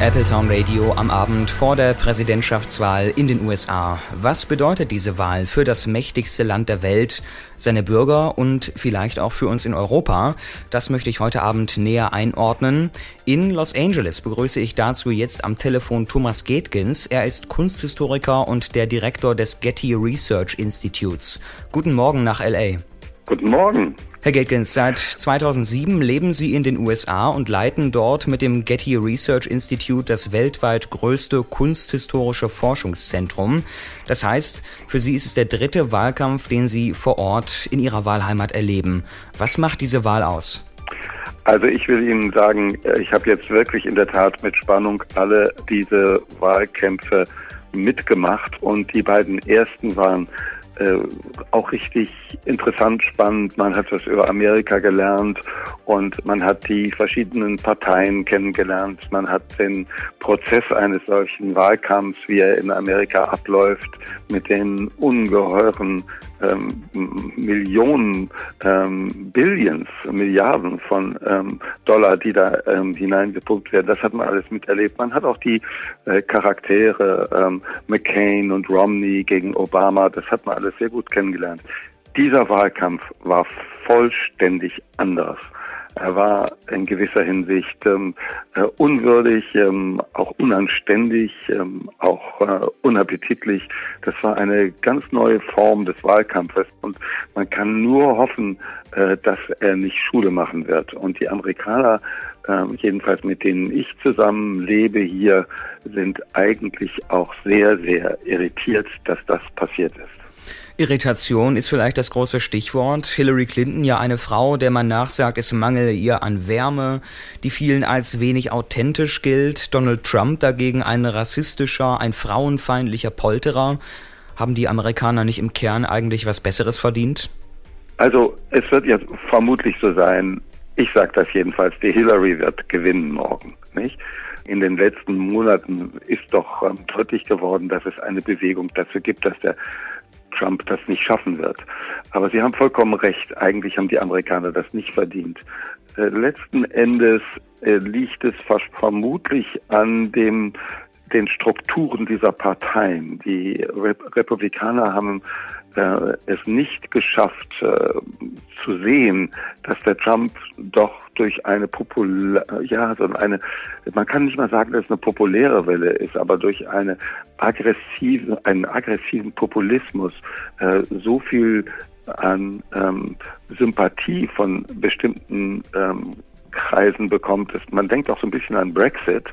Appletown Radio am Abend vor der Präsidentschaftswahl in den USA. Was bedeutet diese Wahl für das mächtigste Land der Welt, seine Bürger und vielleicht auch für uns in Europa? Das möchte ich heute Abend näher einordnen. In Los Angeles begrüße ich dazu jetzt am Telefon Thomas Getkins. Er ist Kunsthistoriker und der Direktor des Getty Research Institutes. Guten Morgen nach LA. Guten Morgen. Herr Getkins, seit 2007 leben Sie in den USA und leiten dort mit dem Getty Research Institute das weltweit größte kunsthistorische Forschungszentrum. Das heißt, für Sie ist es der dritte Wahlkampf, den Sie vor Ort in Ihrer Wahlheimat erleben. Was macht diese Wahl aus? Also ich will Ihnen sagen, ich habe jetzt wirklich in der Tat mit Spannung alle diese Wahlkämpfe mitgemacht und die beiden ersten waren äh, auch richtig interessant, spannend. Man hat was über Amerika gelernt und man hat die verschiedenen Parteien kennengelernt. Man hat den Prozess eines solchen Wahlkampfs, wie er in Amerika abläuft, mit den ungeheuren ähm, Millionen, ähm, Billions, Milliarden von ähm, Dollar, die da ähm, hineingepumpt werden. Das hat man alles miterlebt. Man hat auch die äh, Charaktere ähm, McCain und Romney gegen Obama, das hat man alles sehr gut kennengelernt. Dieser Wahlkampf war vollständig anders. Er war in gewisser Hinsicht ähm, äh, unwürdig, ähm, auch unanständig, ähm, auch äh, unappetitlich. Das war eine ganz neue Form des Wahlkampfes und man kann nur hoffen, äh, dass er nicht Schule machen wird. Und die Amerikaner, äh, jedenfalls mit denen ich zusammen lebe hier, sind eigentlich auch sehr, sehr irritiert, dass das passiert ist. Irritation ist vielleicht das große Stichwort. Hillary Clinton, ja eine Frau, der man nachsagt, es mangele ihr an Wärme, die vielen als wenig authentisch gilt. Donald Trump dagegen ein rassistischer, ein frauenfeindlicher Polterer. Haben die Amerikaner nicht im Kern eigentlich was Besseres verdient? Also es wird jetzt vermutlich so sein, ich sage das jedenfalls, die Hillary wird gewinnen morgen, nicht? In den letzten Monaten ist doch ähm, deutlich geworden, dass es eine Bewegung dafür gibt, dass der Trump das nicht schaffen wird. Aber Sie haben vollkommen recht. Eigentlich haben die Amerikaner das nicht verdient. Äh, letzten Endes äh, liegt es vermutlich an dem den Strukturen dieser Parteien. Die Republikaner haben äh, es nicht geschafft äh, zu sehen, dass der Trump doch durch eine populär, ja, so eine, man kann nicht mal sagen, dass es eine populäre Welle ist, aber durch eine aggressive, einen aggressiven Populismus äh, so viel an ähm, Sympathie von bestimmten ähm, Kreisen bekommt. Man denkt auch so ein bisschen an Brexit,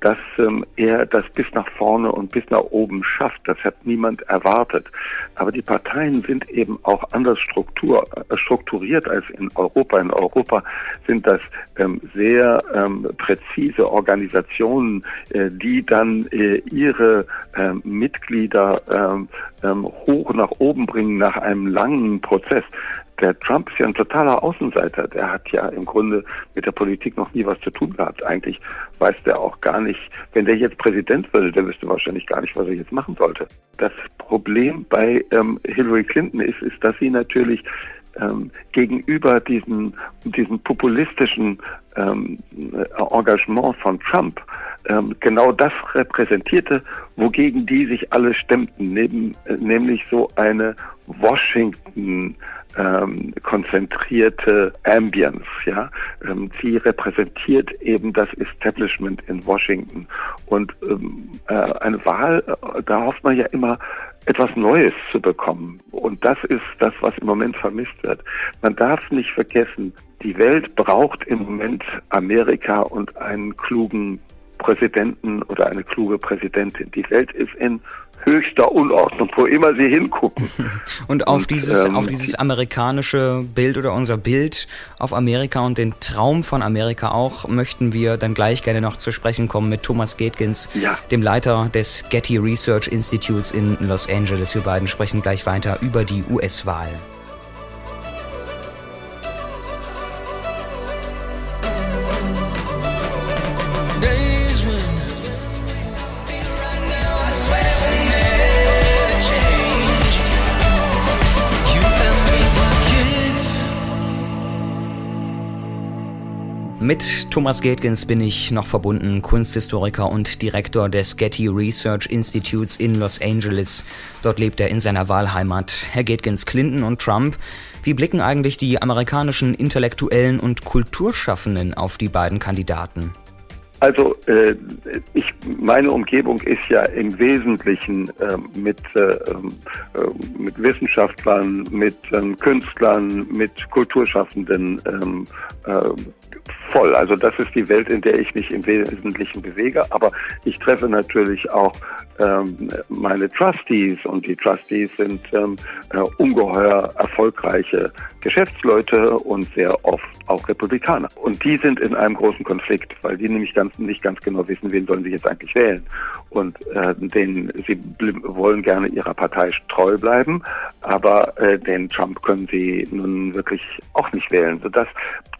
dass ähm, er das bis nach vorne und bis nach oben schafft. Das hat niemand erwartet. Aber die Parteien sind eben auch anders Struktur, äh, strukturiert als in Europa. In Europa sind das ähm, sehr ähm, präzise Organisationen, äh, die dann äh, ihre ähm, Mitglieder ähm, ähm, hoch nach oben bringen nach einem langen Prozess der Trump ist ja ein totaler Außenseiter. Der hat ja im Grunde mit der Politik noch nie was zu tun gehabt. Eigentlich weiß der auch gar nicht, wenn der jetzt Präsident würde, der wüsste wahrscheinlich gar nicht, was er jetzt machen sollte. Das Problem bei ähm, Hillary Clinton ist, ist, dass sie natürlich ähm, gegenüber diesen, diesen populistischen ähm, Engagement von Trump ähm, genau das repräsentierte, wogegen die sich alle stemmten, neben, äh, nämlich so eine Washington ähm, konzentrierte Ambience. Ja, ähm, sie repräsentiert eben das Establishment in Washington und ähm, äh, eine Wahl, äh, da hofft man ja immer etwas Neues zu bekommen und das ist das, was im Moment vermisst wird. Man darf nicht vergessen, die Welt braucht im Moment Amerika und einen klugen Präsidenten oder eine kluge Präsidentin. Die Welt ist in höchster Unordnung, wo immer sie hingucken. Und auf und, dieses, ähm, auf dieses amerikanische Bild oder unser Bild auf Amerika und den Traum von Amerika auch möchten wir dann gleich gerne noch zu sprechen kommen mit Thomas Gatkins, ja. dem Leiter des Getty Research Institutes in Los Angeles. Wir beiden sprechen gleich weiter über die US-Wahl. Mit Thomas Gatkins bin ich noch verbunden, Kunsthistoriker und Direktor des Getty Research Institutes in Los Angeles. Dort lebt er in seiner Wahlheimat. Herr Gatkins, Clinton und Trump. Wie blicken eigentlich die amerikanischen Intellektuellen und Kulturschaffenden auf die beiden Kandidaten? Also äh, ich, meine Umgebung ist ja im Wesentlichen äh, mit, äh, ähm, äh, mit Wissenschaftlern, mit ähm, Künstlern, mit Kulturschaffenden ähm, äh, voll. Also das ist die Welt, in der ich mich im Wesentlichen bewege. Aber ich treffe natürlich auch ähm, meine Trustees und die Trustees sind ähm, äh, ungeheuer erfolgreiche Geschäftsleute und sehr oft auch Republikaner. Und die sind in einem großen Konflikt, weil die nämlich ganz, nicht ganz genau wissen, wen sollen sie jetzt eigentlich wählen. Und äh, den, sie wollen gerne ihrer Partei treu bleiben, aber äh, den Trump können sie nun wirklich auch nicht wählen, sodass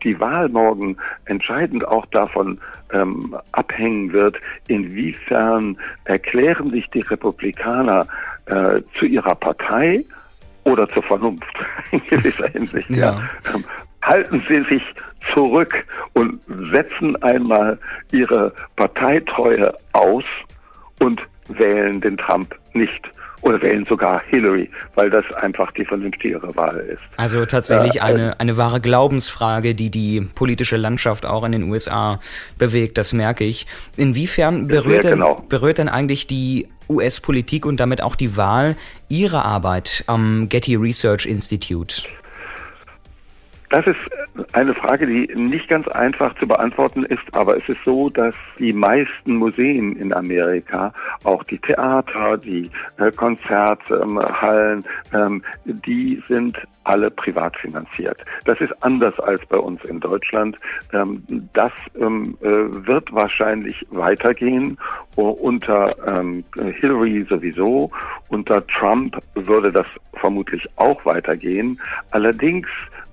die Wahl morgen entscheidend auch davon ähm, abhängen wird, inwiefern erklären sich die Republikaner äh, zu ihrer Partei oder zur Vernunft in gewisser Hinsicht. Ja. ja. Ähm, halten Sie sich zurück und setzen einmal Ihre Parteitreue aus und wählen den Trump nicht oder wählen sogar Hillary, weil das einfach die vernünftigere Wahl ist. Also tatsächlich äh, eine, eine wahre Glaubensfrage, die die politische Landschaft auch in den USA bewegt, das merke ich. Inwiefern berührt, denn, genau. berührt denn eigentlich die US-Politik und damit auch die Wahl Ihre Arbeit am Getty Research Institute? Das ist eine Frage, die nicht ganz einfach zu beantworten ist, aber es ist so, dass die meisten Museen in Amerika, auch die Theater, die äh, Konzerthallen, ähm, die sind alle privat finanziert. Das ist anders als bei uns in Deutschland. Ähm, das ähm, äh, wird wahrscheinlich weitergehen unter ähm, Hillary sowieso. Unter Trump würde das vermutlich auch weitergehen. Allerdings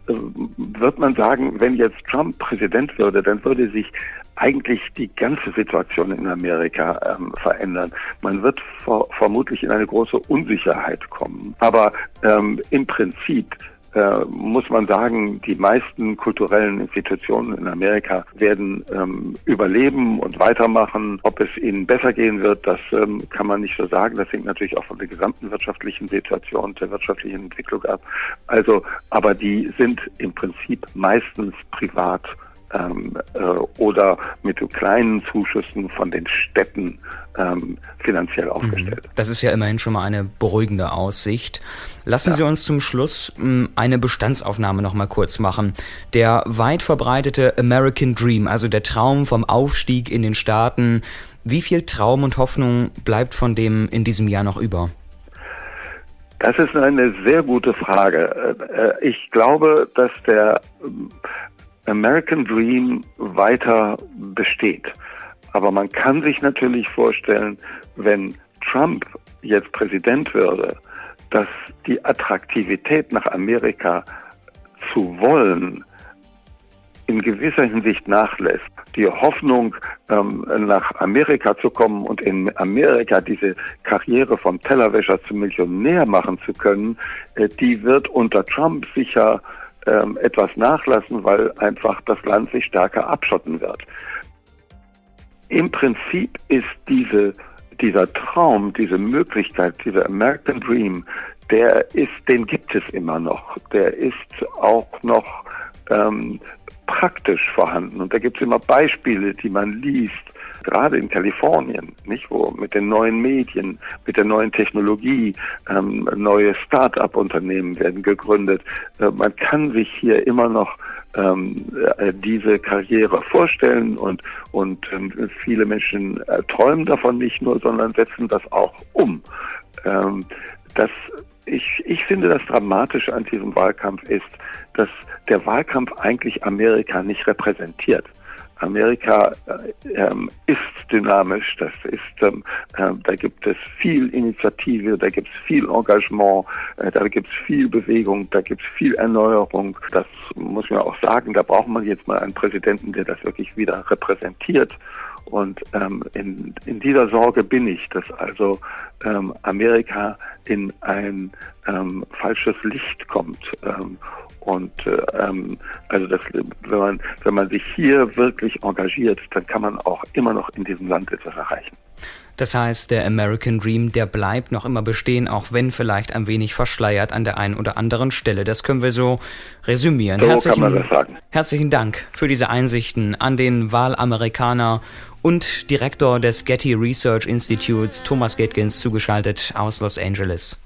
wird man sagen, wenn jetzt Trump Präsident würde, dann würde sich eigentlich die ganze Situation in Amerika ähm, verändern. Man wird ver vermutlich in eine große Unsicherheit kommen. Aber ähm, im Prinzip muss man sagen, die meisten kulturellen Institutionen in Amerika werden ähm, überleben und weitermachen. Ob es ihnen besser gehen wird, das ähm, kann man nicht so sagen. Das hängt natürlich auch von der gesamten wirtschaftlichen Situation, der wirtschaftlichen Entwicklung ab. Also, aber die sind im Prinzip meistens privat ähm, äh, oder mit kleinen Zuschüssen von den Städten ähm, finanziell mhm. aufgestellt. Das ist ja immerhin schon mal eine beruhigende Aussicht. Lassen ja. Sie uns zum Schluss ähm, eine Bestandsaufnahme noch mal kurz machen. Der weit verbreitete American Dream, also der Traum vom Aufstieg in den Staaten, wie viel Traum und Hoffnung bleibt von dem in diesem Jahr noch über? Das ist eine sehr gute Frage. Äh, äh, ich glaube, dass der American Dream weiter besteht. Aber man kann sich natürlich vorstellen, wenn Trump jetzt Präsident würde, dass die Attraktivität nach Amerika zu wollen in gewisser Hinsicht nachlässt. Die Hoffnung, ähm, nach Amerika zu kommen und in Amerika diese Karriere vom Tellerwäscher zum Millionär machen zu können, äh, die wird unter Trump sicher ähm, etwas nachlassen, weil einfach das Land sich stärker abschotten wird. Im Prinzip ist diese, dieser Traum, diese Möglichkeit, dieser American Dream, der ist, den gibt es immer noch. Der ist auch noch ähm, praktisch vorhanden. Und da gibt es immer Beispiele, die man liest, gerade in Kalifornien, nicht wo mit den neuen Medien, mit der neuen Technologie, ähm, neue Start-up-Unternehmen werden gegründet. Äh, man kann sich hier immer noch ähm, äh, diese Karriere vorstellen und und ähm, viele Menschen äh, träumen davon nicht nur, sondern setzen das auch um. Ähm, das ich, ich finde, das Dramatische an diesem Wahlkampf ist, dass der Wahlkampf eigentlich Amerika nicht repräsentiert. Amerika äh, ähm, ist dynamisch, das ist, ähm, äh, da gibt es viel Initiative, da gibt es viel Engagement, äh, da gibt es viel Bewegung, da gibt es viel Erneuerung. Das muss man auch sagen, da braucht man jetzt mal einen Präsidenten, der das wirklich wieder repräsentiert. Und ähm, in, in dieser Sorge bin ich, dass also ähm, Amerika in ein ähm, falsches Licht kommt. Ähm, und äh, ähm, also das, wenn man wenn man sich hier wirklich engagiert, dann kann man auch immer noch in diesem Land etwas erreichen. Das heißt, der American Dream, der bleibt noch immer bestehen, auch wenn vielleicht ein wenig verschleiert an der einen oder anderen Stelle. Das können wir so resümieren. So herzlichen, kann man das sagen. Herzlichen Dank für diese Einsichten an den Wahlamerikaner und Direktor des Getty Research Institutes, Thomas Gatkins, zugeschaltet aus Los Angeles.